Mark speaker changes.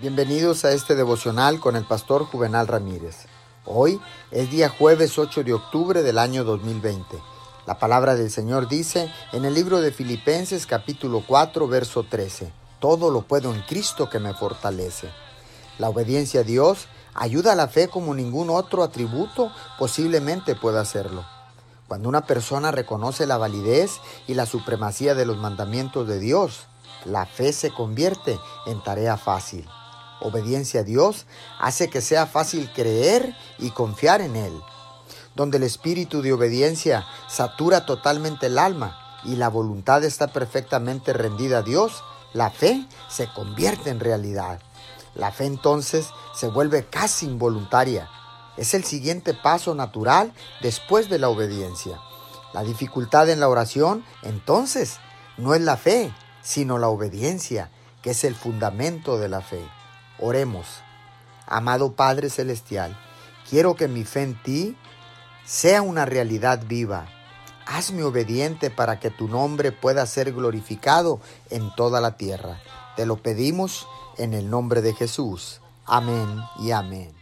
Speaker 1: Bienvenidos a este devocional con el pastor Juvenal Ramírez. Hoy es día jueves 8 de octubre del año 2020. La palabra del Señor dice en el libro de Filipenses capítulo 4 verso 13, Todo lo puedo en Cristo que me fortalece. La obediencia a Dios ayuda a la fe como ningún otro atributo posiblemente pueda hacerlo. Cuando una persona reconoce la validez y la supremacía de los mandamientos de Dios, la fe se convierte en tarea fácil obediencia a Dios hace que sea fácil creer y confiar en Él. Donde el espíritu de obediencia satura totalmente el alma y la voluntad está perfectamente rendida a Dios, la fe se convierte en realidad. La fe entonces se vuelve casi involuntaria. Es el siguiente paso natural después de la obediencia. La dificultad en la oración, entonces, no es la fe, sino la obediencia, que es el fundamento de la fe. Oremos. Amado Padre Celestial, quiero que mi fe en ti sea una realidad viva. Hazme obediente para que tu nombre pueda ser glorificado en toda la tierra. Te lo pedimos en el nombre de Jesús. Amén y amén.